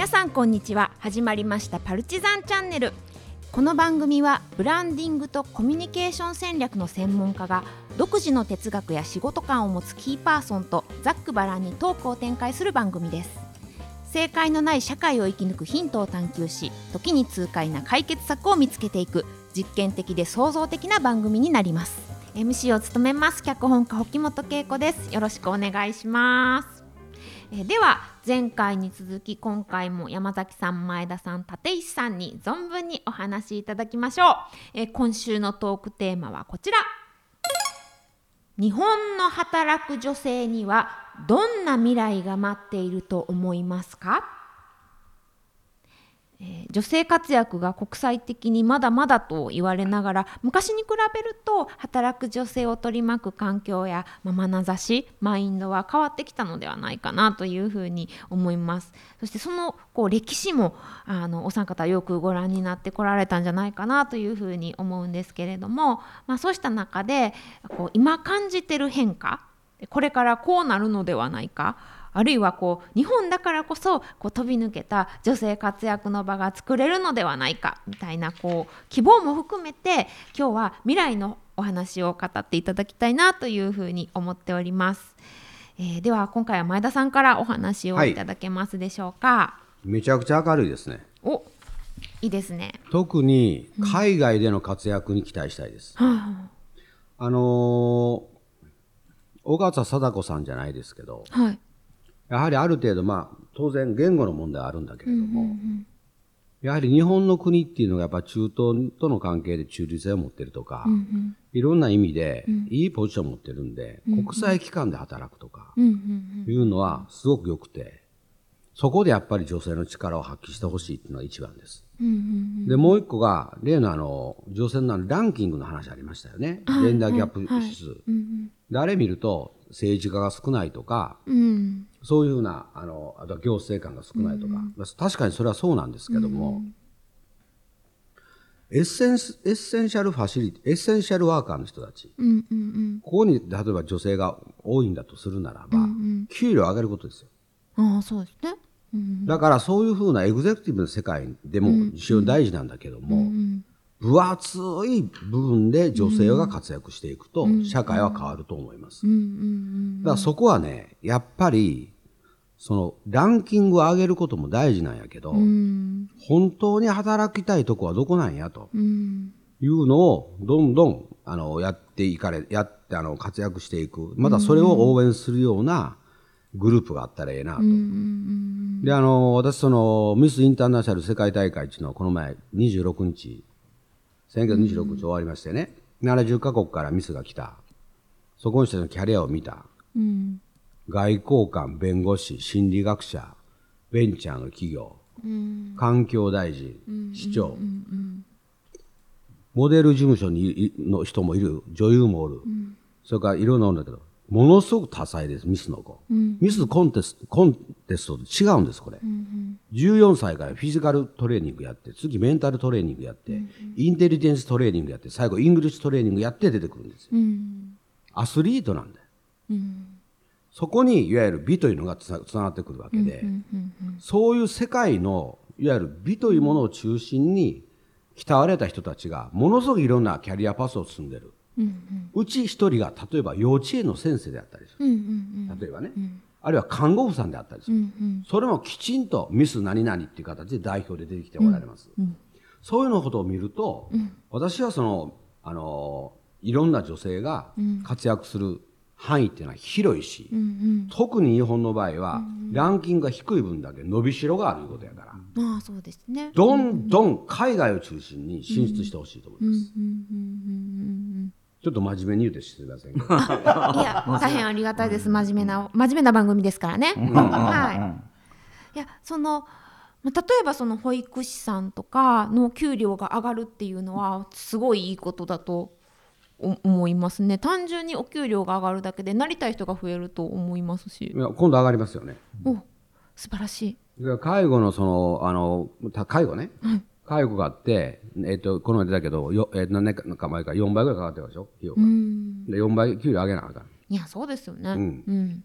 皆さんこんにちは。始まりましたパルチザンチャンネル。この番組はブランディングとコミュニケーション戦略の専門家が独自の哲学や仕事観を持つキーパーソンとざっくばらんにトークを展開する番組です。正解のない社会を生き抜くヒントを探求し時に痛快な解決策を見つけていく実験的で創造的な番組になります。MC を務めます。脚本家沖本恵子です。よろしくお願いします。えでは前回に続き今回も山崎さん前田さん立石さんに存分にお話しいただきましょう、え今週のトークテーマはこちら。日本の働く女性にはどんな未来が待っていると思いますか？えー、女性活躍が国際的にまだまだと言われながら昔に比べると働く女性を取り巻く環境や、まあ、眼差しマインドは変わってきたのではないかなというふうに思います。そしてそのこう歴史もあのお三方よくご覧になってこられたんじゃないかなというふうに思うんですけれども、まあ、そうした中でこう今感じてる変化これからこうなるのではないかあるいはこう日本だからこそこう飛び抜けた女性活躍の場が作れるのではないかみたいなこう希望も含めて今日は未来のお話を語っていただきたいなというふうに思っております。えー、では今回は前田さんからお話をいただけますでしょうか？はい、めちゃくちゃ明るいですね。おいいですね。特に海外での活躍に期待したいです。うん、あのー、小笠貞子さんじゃないですけど、はい、やはりある程度、まあ、当然言語の問題はあるんだけれども、うんうんうん、やはり日本の国っていうのがやっぱ中東との関係で中立性を持ってるとか、うんうん、いろんな意味でいいポジションを持ってるんで、うんうん、国際機関で働くとか、いうのはすごく良くて、そこでやっぱり女性の力を発揮してほしいっていうのが一番です。うんうんうん、で、もう一個が、例のあの、女性のランキングの話ありましたよね。ジェンダーギャップ指数。はいはいうんうん、で、あれ見ると、政治家が少ないとか、うん、そういうふうな、あの、あとは行政官が少ないとか、うん、確かにそれはそうなんですけども、エッセンエッセンシャルファシリティ、エッセンシャルワーカーの人たち、うんうんうん、ここに例えば女性が多いんだとするならば、うんうん、給料を上げることですよ。ああ、そうですね。うん、だからそういうふうなエグゼクティブの世界でも非常に大事なんだけども、うんうん、分厚い部分で女性が活躍していくと、社会は変わると思います。だからそこはね、やっぱり、そのランキングを上げることも大事なんやけど、本当に働きたいとこはどこなんやと、いうのをどんどんあのやっていかれ、やってあの活躍していく。またそれを応援するようなグループがあったらええなと。で、あの、私そのミスインターナショナル世界大会っていうのはこの前26日先月26日終わりましてね、70カ国からミスが来た。そこの人のキャリアを見た。うん、外交官、弁護士、心理学者、ベンチャーの企業、うん、環境大臣、うん、市長、モデル事務所にの人もいる、女優もおる、それからいろんなものだけど、ものすごく多彩です、ミスの子。うん、ミスコンテスト、コンテストと違うんです、これ、うんうん。14歳からフィジカルトレーニングやって、次メンタルトレーニングやって、うんうん、インテリジェンストレーニングやって、最後イングリッシュトレーニングやって出てくるんですよ。うん、アスリートなんだよ。うん、そこに、いわゆる美というのがつながってくるわけで、そういう世界の、いわゆる美というものを中心に、鍛われた人たちが、ものすごくいろんなキャリアパスを積んでる。うち一人が例えば幼稚園の先生であったりする、例えばね、あるいは看護婦さんであったりする、それもきちんとミス何々っていう形で代表で出てきておられます、そういうのことを見ると、私はそのあのいろんな女性が活躍する範囲っていうのは広いし、特に日本の場合は、ランキングが低い分だけ伸びしろがあることやから、ああそうですね。どんどん海外を中心に進出してほしいと思います。ちょっと真面目に言うてすみません。いや、大変ありがたいです。真面目な、真面目な番組ですからね。はい。いや、その、例えばその保育士さんとかの給料が上がるっていうのはすごいいいことだと思いますね。単純にお給料が上がるだけでなりたい人が増えると思いますし。いや今度上がりますよね。お素晴らしい。介護のそのあの介護ね、はい、介護があって、えっ、ー、と、この前出たけど、よえー、何年か前か4倍ぐらいかかってるでしょ？費用が。で、4倍給料上げなあかん。いや、そうですよね。うん。うん、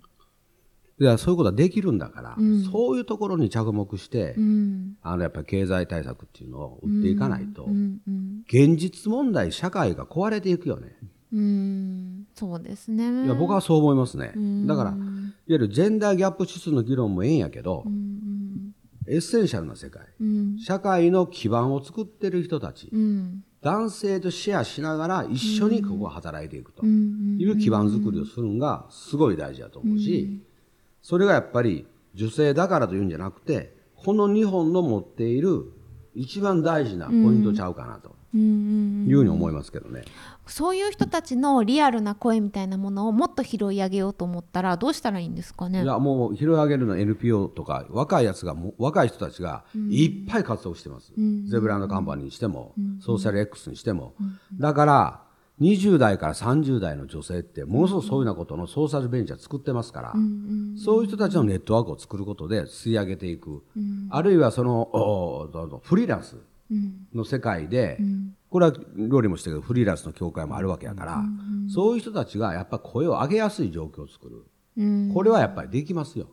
いやそういうことはできるんだから、うん、そういうところに着目して、うん、あのやっぱり経済対策っていうのを打っていかないと、現実問題社会が壊れていくよね。うんそうですねいや僕はそう思いますね。だからいわゆるジェンダーギャップ指数の議論もええんやけど、エッセンシャルな世界、社会の基盤を作ってる人たち、男性とシェアしながら一緒にここ働いていくと。いう基盤作りをするのがすごい大事だと思うし、それがやっぱり女性だからというんじゃなくて、この日本の持っている一番大事なポイントちゃうかなと。いうふうに思いますけどね、そういう人たちのリアルな声みたいなものをもっと拾い上げようと思ったらどうしたらいいんですかね？いやもう拾い上げるの NPO とか若いやつが若い人たちがいっぱい活動してます、うん、ゼブランドカンパニーにしても、うん、ソーシャル X にしても、うん、だから20代から30代の女性ってものすごくそういうようなことのソーシャルベンチャー作ってますから、そういう人たちのネットワークを作ることで吸い上げていく、あるいはそのフリーランスの世界で、これは料理もしてるけどフリーランスの協会もあるわけやから、そういう人たちがやっぱ声を上げやすい状況を作る、これはやっぱりできますよ。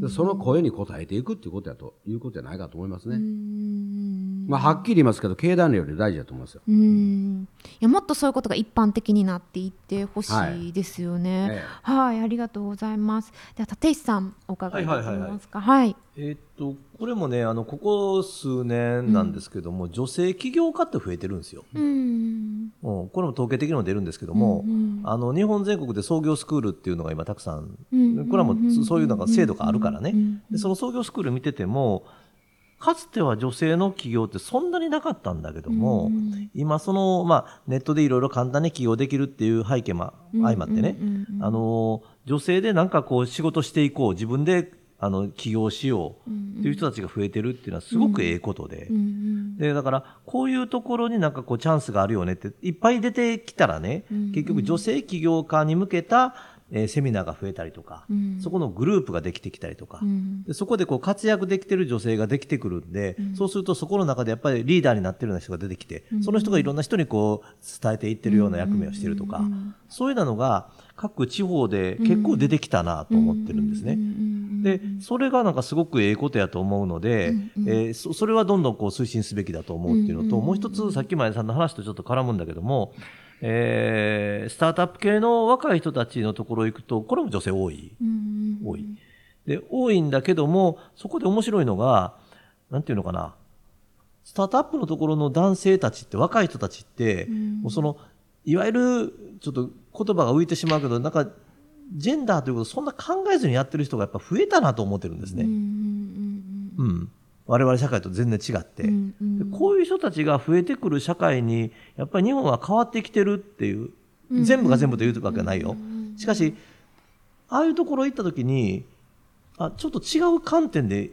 でその声に応えていくっていうことやということじゃないかと思いますね。まあ、はっきり言いますけど経団連より大事だと思いますよ。うん。いやもっとそういうことが一般的になっていってほしいですよね。はい、はい、ありがとうございます。では立石さんお伺いできます。か。はい、はいえー、っとこれもねあのここ数年なんですけども、うん、女性起業家って増えてるんですよ。うん、うん、これも統計的にも出るんですけども、うんうん、あの日本全国で創業スクールっていうのが今たくさん、うん、これはもうそういうなんか制度があるからね、でその創業スクール見ててもかつては女性の起業ってそんなになかったんだけども、うん、今その、まあ、ネットでいろいろ簡単に起業できるっていう背景も相まってね、あの、女性でなんかこう仕事していこう、自分であの起業しようっていう人たちが増えてるっていうのはすごくええことで、で、だからこういうところになんかこうチャンスがあるよねっていっぱい出てきたらね、結局女性起業家に向けたえー、セミナーが増えたりとか、うん、そこのグループができてきたりとか、うん、でそこでこう活躍できてる女性ができてくるんで、うん、そうするとそこの中でやっぱりリーダーになってるような人が出てきて、その人がいろんな人にこう伝えていってるような役目をしてるとか、そういうのが各地方で結構出てきたなと思ってるんですね。で、それがなんかすごくええことやと思うので、えー、そそれはどんどんこう推進すべきだと思うっていうのと、もう一つさっき前さんの話とちょっと絡むんだけども、えー、スタートアップ系の若い人たちのところ行くと、これも女性多い。多い。で、多いんだけども、そこで面白いのが、なんていうのかな。スタートアップのところの男性たちって、若い人たちって、もうその、いわゆる、ちょっと言葉が浮いてしまうけど、なんか、ジェンダーということをそんな考えずにやってる人がやっぱ増えたなと思ってるんですね。うん。我々社会と全然違って、うんうん、こういう人たちが増えてくる社会にやっぱり日本は変わってきてるっていう全部が全部というわけはないよ。しかしああいうところ行った時にあちょっと違う観点で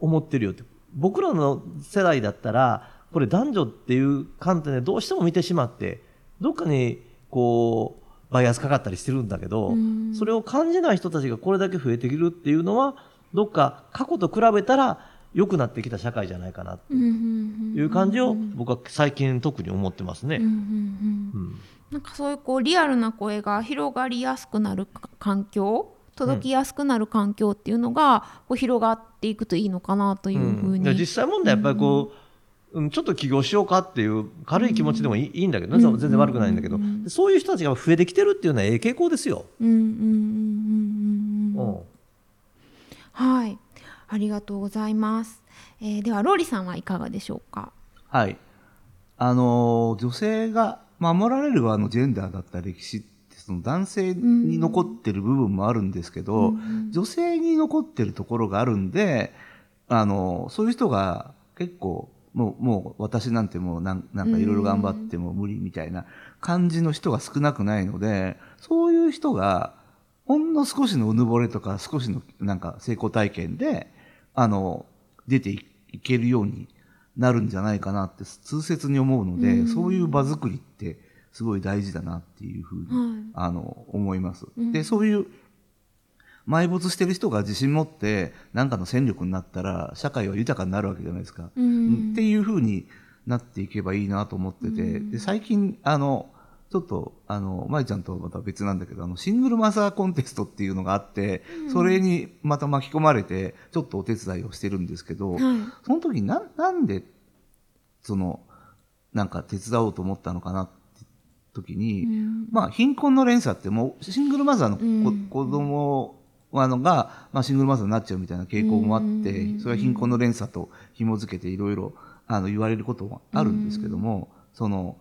思ってるよって。僕らの世代だったらこれ男女っていう観点でどうしても見てしまってどっかにこうバイアスかかったりしてるんだけど、それを感じない人たちがこれだけ増えてくるっていうのはどっか過去と比べたら良くなってきた社会じゃないかなという感じを僕は最近特に思ってますね。なんかそういうこうリアルな声が広がりやすくなる環境届きやすくなる環境っていうのがこう広がっていくといいのかなというふうに、うん、実際問題やっぱりこう、うん、ちょっと起業しようかっていう軽い気持ちでもいい,、いいんだけど、ね、全然悪くないんだけど、そういう人たちが増えてきてるっていうのはええ傾向ですよ。はい。ありがとうございます。えー、ではローリさんはいかがでしょうか？はい。あの女性が守られる側のジェンダーだった歴史ってその男性に残ってる部分もあるんですけど、うん、女性に残ってるところがあるんで、あのそういう人が結構もう、もう私なんてもうなんなんかいろいろ頑張っても無理みたいな感じの人が少なくないので、そういう人がほんの少しのうぬぼれとか少しのなんか成功体験で、あの、出ていけるようになるんじゃないかなって痛切に思うので、うん、そういう場作りってすごい大事だなっていうふうに、はい、あの、思います。うん、で、そういう埋没してる人が自信持って何かの戦力になったら社会は豊かになるわけじゃないですか。うん、っていうふうになっていけばいいなと思ってて、で最近あのちょっと、あの、舞ちゃんとまた別なんだけど、あの、シングルマザーコンテストっていうのがあって、うん、それにまた巻き込まれて、ちょっとお手伝いをしてるんですけど、はい、その時な、なんで、その、なんか手伝おうと思ったのかなって時に、うん、まあ、貧困の連鎖ってもう、シングルマザーの子,、うん、子供あのが、まあ、シングルマザーになっちゃうみたいな傾向もあって、それは貧困の連鎖と紐付けていろいろ、あの、言われることもあるんですけども、その、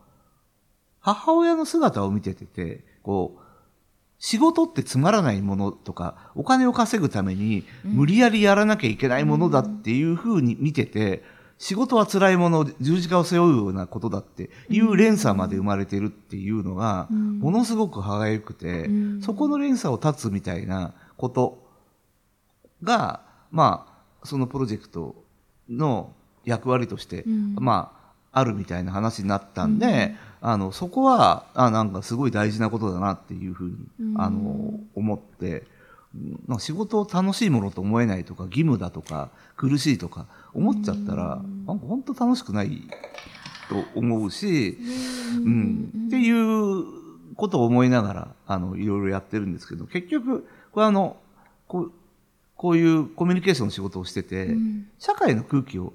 母親の姿を見ててて、こう、仕事ってつまらないものとか、お金を稼ぐために無理やりやらなきゃいけないものだっていうふうに見てて、仕事は辛いもの、十字架を背負うようなことだっていう連鎖まで生まれてるっていうのが、ものすごく歯がゆくて、そこの連鎖を断つみたいなことが、まあ、そのプロジェクトの役割として、まあ、あるみたいな話になったんで、うん、あのそこはあなんかすごい大事なことだなっていうふうに、ん、あの思ってなんか仕事を楽しいものと思えないとか義務だとか苦しいとか思っちゃったら、うん、なんか本当楽しくないと思うし、うん、っていうことを思いながらあのいろいろやってるんですけど結局これあのこうこういうコミュニケーションの仕事をしてて、社会の空気を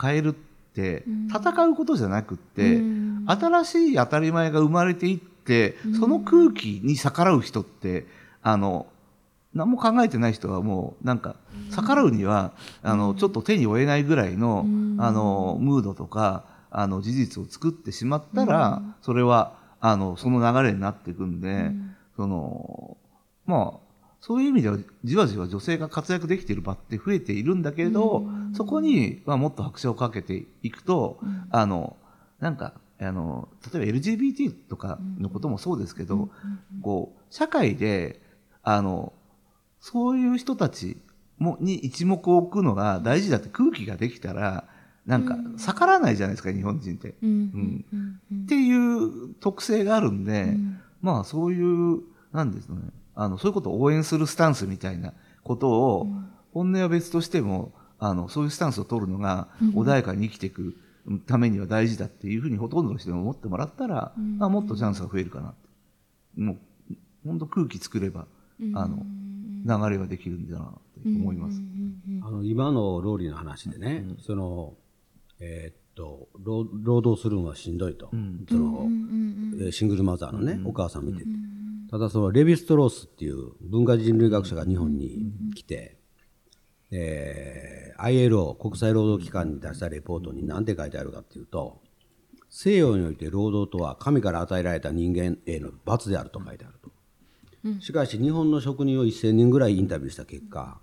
変えるってって戦うことじゃなくって、新しい当たり前が生まれていって、その空気に逆らう人って、あの、何も考えてない人はもうなんか逆らうには、あの、ちょっと手に負えないぐらいの、あの、ムードとか、あの、事実を作ってしまったら、それは、あの、その流れになっていくんで、その、まあ、そういう意味ではじわじわ女性が活躍できている場って増えているんだけれど、そこに、まあ、もっと拍車をかけていくと、うん、あのなんかあの例えば LGBT とかのこともそうですけど、こう社会であのそういう人たちもに一目を置くのが大事だって空気ができたらなんか逆らわないじゃないですか、日本人って、うんっていう特性があるんで、まあそういうなんですね。あの、そういうことを応援するスタンスみたいなことを、本音は別としても、あの、そういうスタンスを取るのが、穏やかに生きていくためには大事だっていうふうにほとんどの人に思ってもらったら、まあ、もっとチャンスが増えるかなって。もう、本当空気作れば、あの、流れができるんだなって思います。あの、今のローリーの話でね、その、えー、っと労、労働するのはしんどいと。その、シングルマザーのね、お母さん見てて。ただそのレヴィストロースっていう文化人類学者が日本に来て、えー、ILO 国際労働機関に出したレポートに何て書いてあるかっていうと西洋において労働とは神から与えられた人間への罰であると書いてあると、しかし日本の職人を1000人ぐらいインタビューした結果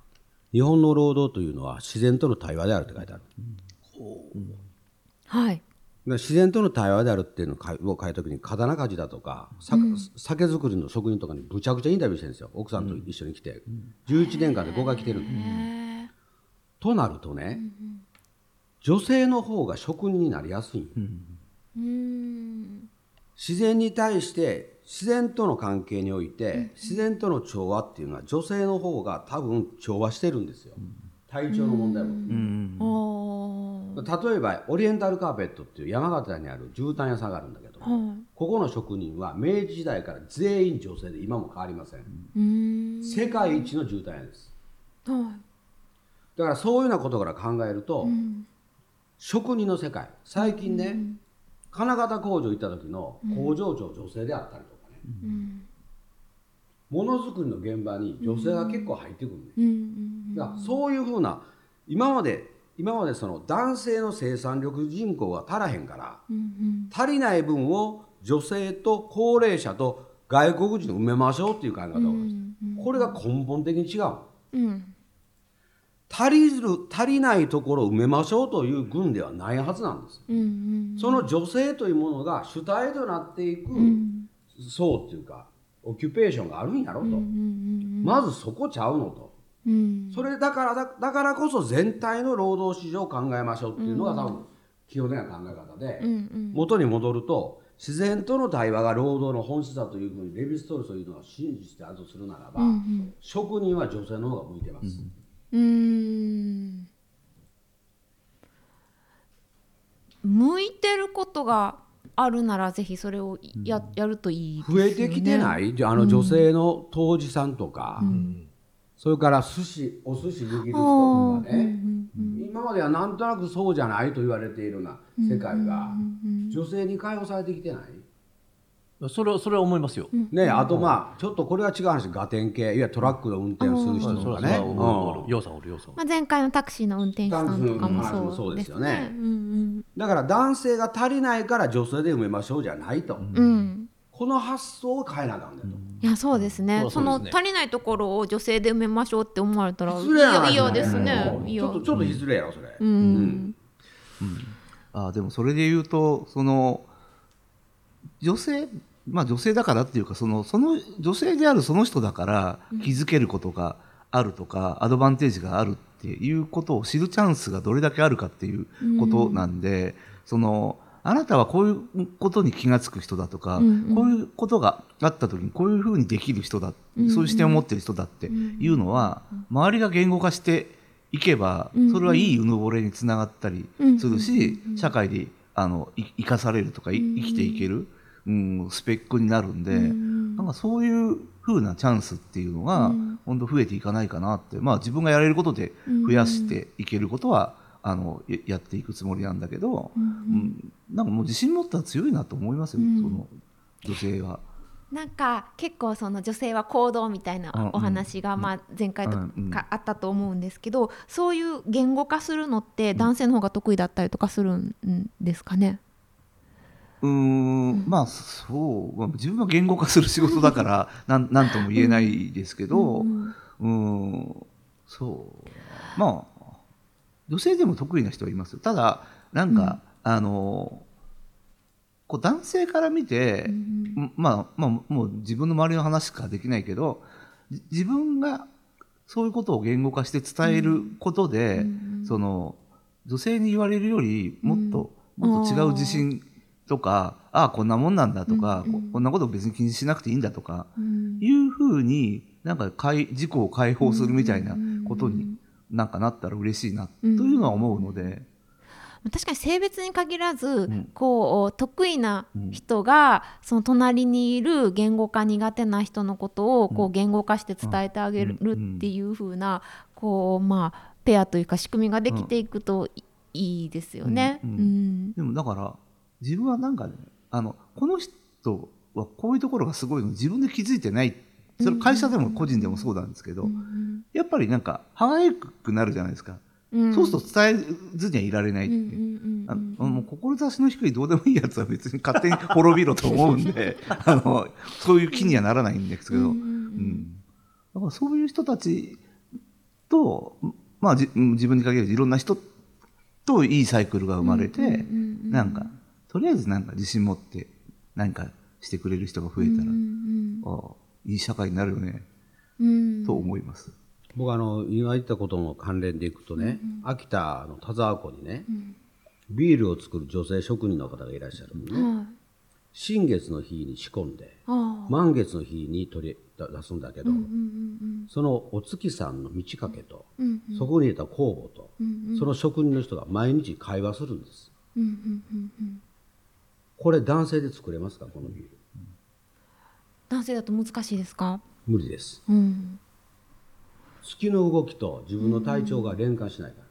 日本の労働というのは自然との対話であるって書いてある、はい。自然との対話であるっていうのを書いた時に刀鍛冶だとか、うん、酒造りの職人とかにぶちゃくちゃインタビューしてるんですよ。奥さんと一緒に来て、うん、11年間で5回来てるんですとなるとね、女性の方が職人になりやすい、うん、自然に対して自然との関係において、自然との調和っていうのは女性の方が多分調和してるんですよ、体調の問題も、例えばオリエンタルカーペットっていう山形にある絨毯屋さんがあるんだけど、ここの職人は明治時代から全員女性で今も変わりません。世界一の絨毯屋です、だからそういうようなことから考えると、うん、職人の世界。最近ね、うん、金型工場行った時の工場長女性であったりとかね、うん、ものづくりの現場に女性が結構入ってくるね、だからそういうふうな今まで今までその男性の生産力人口が足らへんから、足りない分を女性と高齢者と外国人埋めましょうっていう考え方がこれが根本的に違う。うん足りる足りないところを埋めましょうという軍ではないはずなんです、うんうん、その女性というものが主体となっていく層っていうか、オキュペーションがあるんやろと、うんうんうん、まずそこちゃうのと、うん、それだからだだからこそ全体の労働市場を考えましょうっていうのが多分基本的な考え方で、うんうん、元に戻ると自然との対話が労働の本質だというふうにレヴィストルスというのを信じてあるとするならば、うんうん、職人は女性の方が向いてます。うんうん。向いてることがあるならぜひそれをや,、やるといいです増よね。えてきてない。あの女性の当時さんとか、それから寿司お寿司握る人とかね、今まではなんとなくそうじゃないと言われているような世界が、女性に解放されてきてない？それはそれは思いますよ。ねあとまあちょっとこれは違う話ガテン系いわゆるトラックの運転をする人とかね。まあ、前回のタクシーの運転手さんとかもそそううですよね。だから男性が足りないから女性で埋めましょうじゃないと、この発想を変えなあかんねと、いやそうですね。その足りないところを女性で埋めましょうって思われたら失礼な話いやですね。ちょっとちょっと失礼やろそれ、うん。あでもそれで言うとその女性まあ女性だからっていうかそのその女性であるその人だから気づけることがあるとか、アドバンテージがあるっていうことを知るチャンスがどれだけあるかっていうことなんで、そのあなたはこういうことに気が付く人だとか、こういうことがあった時にこういうふうにできる人だ、そういう視点を持ってる人だっていうのは、周りが言語化していけば、それはいいうぬぼれにつながったりするし、社会であのい生かされるとかい生きていける、うん、スペックになるんで、なんかそういう風なチャンスっていうのが、本当増えていかないかなって、まあ自分がやれることで増やしていけることは、あのややっていくつもりなんだけど、うん。なんかもう自信持ったら強いなと思いますよ、その女性は。なんか結構その女性は行動みたいうんうなん。お話がまあ前回とうん。うん。かあったと思うんですけどそういう言語化するのって男性の方が得意だったりとかするんですかね？うーん。まあそう、まあ、自分は言語化する仕事だから なんなんとも言えないですけど、うんうーんそう。まあ女性でも得意な人はいますよ。ただなんか、あのこう男性から見て、んまあまあもう自分の周りの話しかできないけどじ自分がそういうことを言語化して伝えることで、その女性に言われるよりもっと、もっと違う自信とかああこんなもんなんだとか、ここんなこと別に気にしなくていいんだとか、いうふうになんかかい自己を解放するみたいなことになんかなったら嬉しいなというのは思うので、確かに性別に限らず、こう得意な人が、その隣にいる言語化苦手な人のことをこう言語化して伝えてあげるっていう風なこうまあペアというか仕組みができていくといいいですよね。うん。うん。でもだから自分はなんかねあのこの人はこういうところがすごいの自分で気づいてない。それ会社でも個人でもそうなんですけど、やっぱりなんか歯がゆくなるじゃないですか、うん。そうすると伝えずにはいられないっていう。志の低いどうでもいいやつは別に勝手に 滅びろと思うんで あのそういう気にはならないんですけど、うんだからそういう人たちと、まあ、じ自分に限らずいろんな人といいサイクルが生まれて、なんかとりあえずなんか自信持って何かしてくれる人が増えたら、ああいい社会になるよね、と思います。僕あの今言ったことの関連でいくとね、秋田の田沢湖にね、ビールを作る女性職人の方がいらっしゃるのね、はい。新月の日に仕込んであ満月の日に取り出すんだけど、そのお月さんの満ち欠けと、そこに入れた酵母と、その職人の人が毎日会話するんです、これ男性で作れますか？このビール。男性だと難しいですか、無理です。うん、月の動きと自分の体調が連関しないから、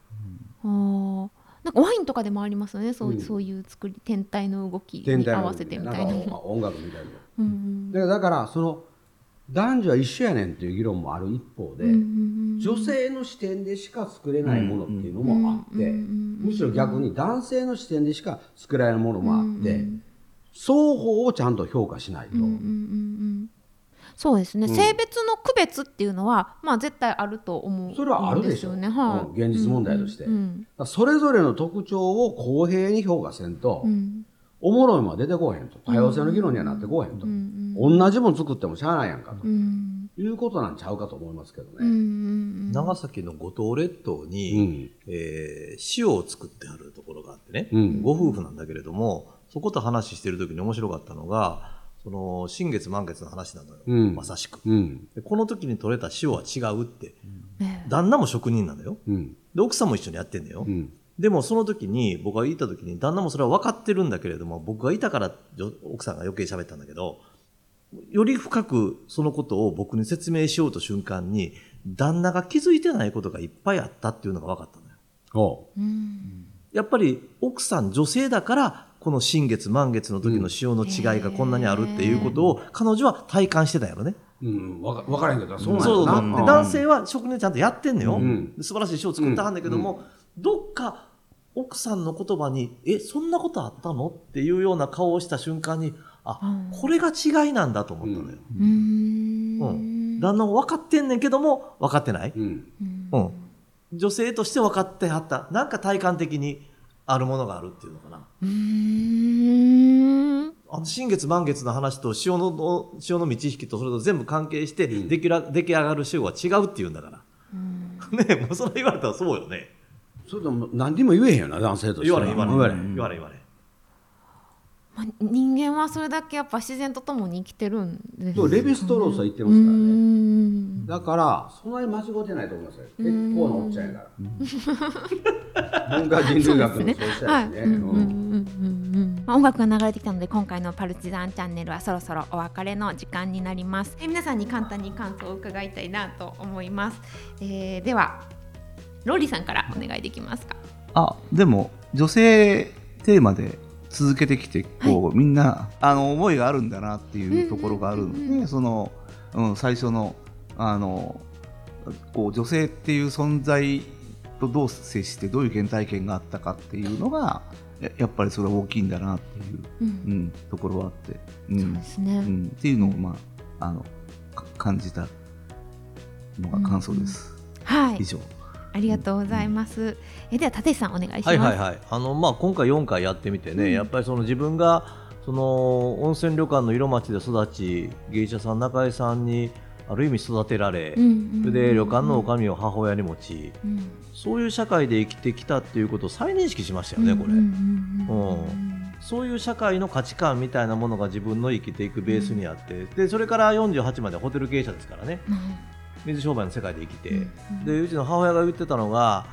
あー。なんかワインとかでもありますよね？そう,、そういう作り天体の動きに合わせてみたいな。なんかまあ音楽みたいな。うん。だからその男女は一緒やねんっていう議論もある一方で、女性の視点でしか作れないものっていうのもあって、むしろ逆に男性の視点でしか作られるものもあって、双方をちゃんと評価しないと、そうですね、性別の区別っていうのはまあ絶対あると思うそれはあるでしょ。んすよね、はい。うん。現実問題として、んだからそれぞれの特徴を公平に評価せんと、おもろいもんは出てこへん。と多様性の議論にはなってこへんと、同じもん作ってもしゃあないやんかと、いうことなんちゃうかと思いますけどね。長崎の五島列島に、えー塩を作ってあるところがあってね、うん。ご夫婦なんだけれどもそこと話してる時に面白かったのがその新月満月の話なのよ、うん。まさしく、うん。でこの時に取れた塩は違うって、ね旦那も職人なのよ。うん。で奥さんも一緒にやってんのよ、うん。でもその時に僕が言った時に旦那もそれは分かってるんだけれども僕がいたから奥さんが余計喋ったんだけどより深くそのことを僕に説明しようと瞬間に旦那が気づいてないことがいっぱいあったっていうのが分かったのよ。やっぱり奥さん女性だからこの新月満月の時の潮の違いがこんなにあるっていうことを彼女は体感してたやろね。うん、わ分からへんけど、そうなんそうそう男性は職人ちゃんとやってんのよ。うん、素晴らしい賞を作ったんだけども、うん。うん、どっか奥さんの言葉に、え、そんなことあったの？っていうような顔をした瞬間に、あ、これが違いなんだと思ったのよ。うん。うん。旦那も分かってんねんけども、分かってない。うん。うん。女性として分かってはった。なんか体感的にあるものがあるっていうのかな。うん。あの、新月満月の話と潮の、潮の満ち引きとそれと全部関係して出来,、出来上がる潮は違うっていうんだから。ねもうそれ言われたらそうよね。それでも何にも言えへんよな、男性として言われ言われ言われ言われ言われ。まあ、人間はそれだけやっぱ自然とともに生きてるんですレヴィストロースは言ってますからね。だからそんなに間違ってないと思いますよ。結構なおっちゃんやから。文化人類学のそうしたいですね。音楽が流れてきたので今回のパルチザンチャンネルはそろそろお別れの時間になります。え皆さんに簡単に感想を伺いたいなと思います、えー、ではローリーさんからお願いできますか？あでも女性テーマで続けてきてこう、はい、みんなあの思いがあるんだなっていうところがあるので、その、うん、最初のあのこう女性っていう存在とどう接してどういう原体験があったかっていうのがやっぱりそれは大きいんだなっていう、うん、うん、ところはあって、うん、そうですね、うん、っていうのを、まあ、あの感じたのが感想です。はい、以上ありがとうございます。うん、えでは立石さんお願いします。はいはいはい。あのまあ今回4回やってみてね、うん、やっぱりその自分がその温泉旅館の色町で育ち、芸者さん中井さんにある意味育てられ、うん、それで旅館の女将を母親に持ち、うん、そういう社会で生きてきたっていうことを再認識しましたよね、これ。うん。そういう社会の価値観みたいなものが自分の生きていくベースにあって、でそれから48までホテル経営者ですからね。水商売の世界で生きて、うん、でうちの母親が言ってたのが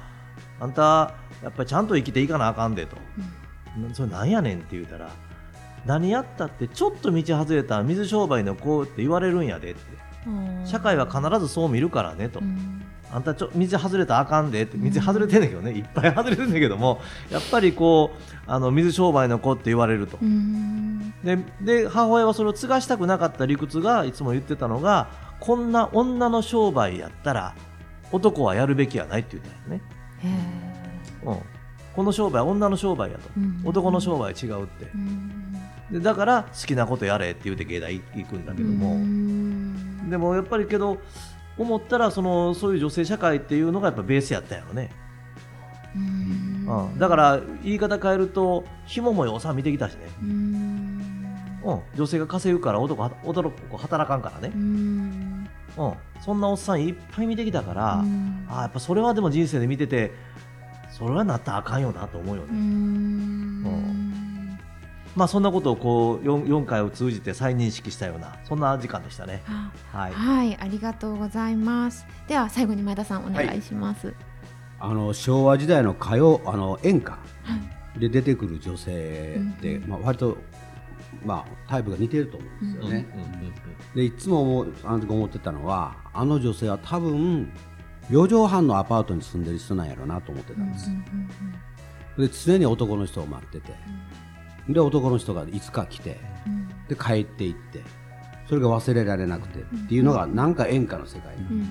あんたやっぱりちゃんと生きていかなあかんでと、うん、それなんやねんって言うたら何やったってちょっと道外れた水商売の子って言われるんやでって。社会は必ずそう見るからねと、うん、あんたちょ道外れたらあかんでって。道外れてんだけどね、いっぱい外れてんだけどもやっぱりこうあの水商売の子って言われると、でで母親はそれを継がしたくなかった理屈がいつも言ってたのがこんな女の商売やったら男はやるべきやないって言ったんですね。うん、この商売は女の商売やと、うん、男の商売は違うって、うん、でだから好きなことやれって言うて芸大行くんだけども、うん、でもやっぱりけど思ったらそのそういう女性社会っていうのがやっぱベースやったんやろね。うん、だから言い方変えるとひももよさ見てきたしね。うん、女性が稼ぐから男男働かんからね、うん、うん、そんなおっさんいっぱい見てきたから、うん、あやっぱそれはでも人生で見ててそれはなったらあかんよなと思うよね。うん、まあ、そんなことをこう 4, 4回を通じて再認識したようなそんな時間でしたね。はい、はい、ありがとうございます。では最後に前田さんお願いします。はい、あの昭和時代の歌謡あの演歌で出てくる女性で、まあ割とまあ、タイプが似てると思うんですよね。でいつも思あの時思ってたのはあの女性は多分4畳半のアパートに住んでる人なんやろうなと思ってたんです。で常に男の人を待ってて、で男の人がいつか来て、で帰っていってそれが忘れられなくてっていうのがなんか演歌の世界。なんで、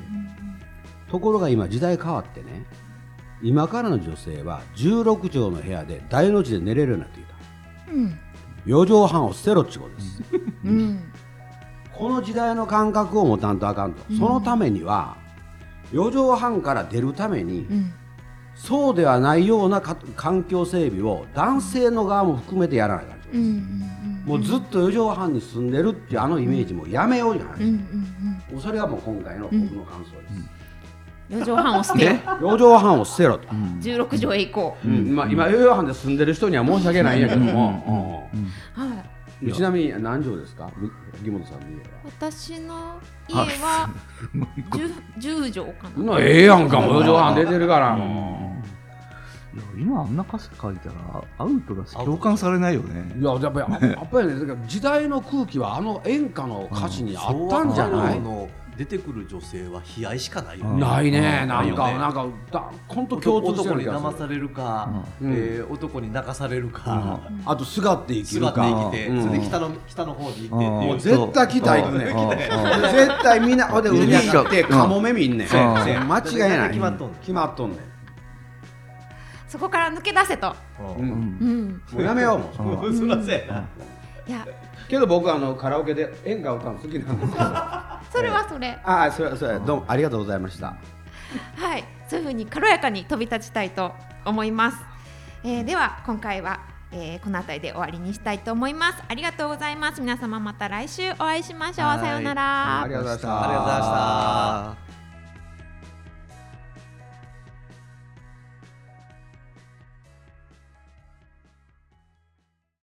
ところが今時代変わってね今からの女性は16畳の部屋で大の字で寝れるようになってきた。うん4畳半を捨てろっちことです、うん、この時代の感覚を持たんとあかんと、うん、そのためには4畳半から出るために、うん、そうではないような環境整備を男性の側も含めてやらないかんと、もうずっと4畳半に住んでるっていうあのイメージもやめようじゃないですか、それがもう今回の僕の感想です。四畳半を捨て四畳半を捨てろと。十六畳へ行こう。まあ今四畳半で住んでる人には申し訳ないんやけども。はい。ちなみに何畳ですか？木本さんの家は。私の家は十十畳かな。ええやんかも四畳半出てるから。今あんな歌詞書いたらアウトだし共感されないよねいややっぱりやっぱりねだから時代の空気はあの演歌の歌詞にあったんじゃない、の出てくる女性は悲哀しかないようん。ね。ないね、うん。なんか、なんか、だ、本当共通して男に騙されるか、うん。えー男に泣かされるか、あと、すがって生きる座ってか。生きて、うん。それで北の北の方に行ってもう絶対北行くね。うん。絶対みんな、ほん。で、海上がって、カモメ見んねん。間違いない。決まっとんねん決まっとんねん。そこから抜け出せと、う。うん。んうん、もうやめようもん。そらそうやな。いやけど、僕、あの、カラオケで演歌歌うの好きなんですけど。それはそれ、ああ、それ、それ、どうも、ありがとうございました。はい。そういうふうに軽やかに飛び立ちたいと思います、えーでは今回は、えーこの辺りで終わりにしたいと思います。ありがとうございます。皆様また来週お会いしましょう、はい。さようなら。ありがとうございました。ありがとうございました。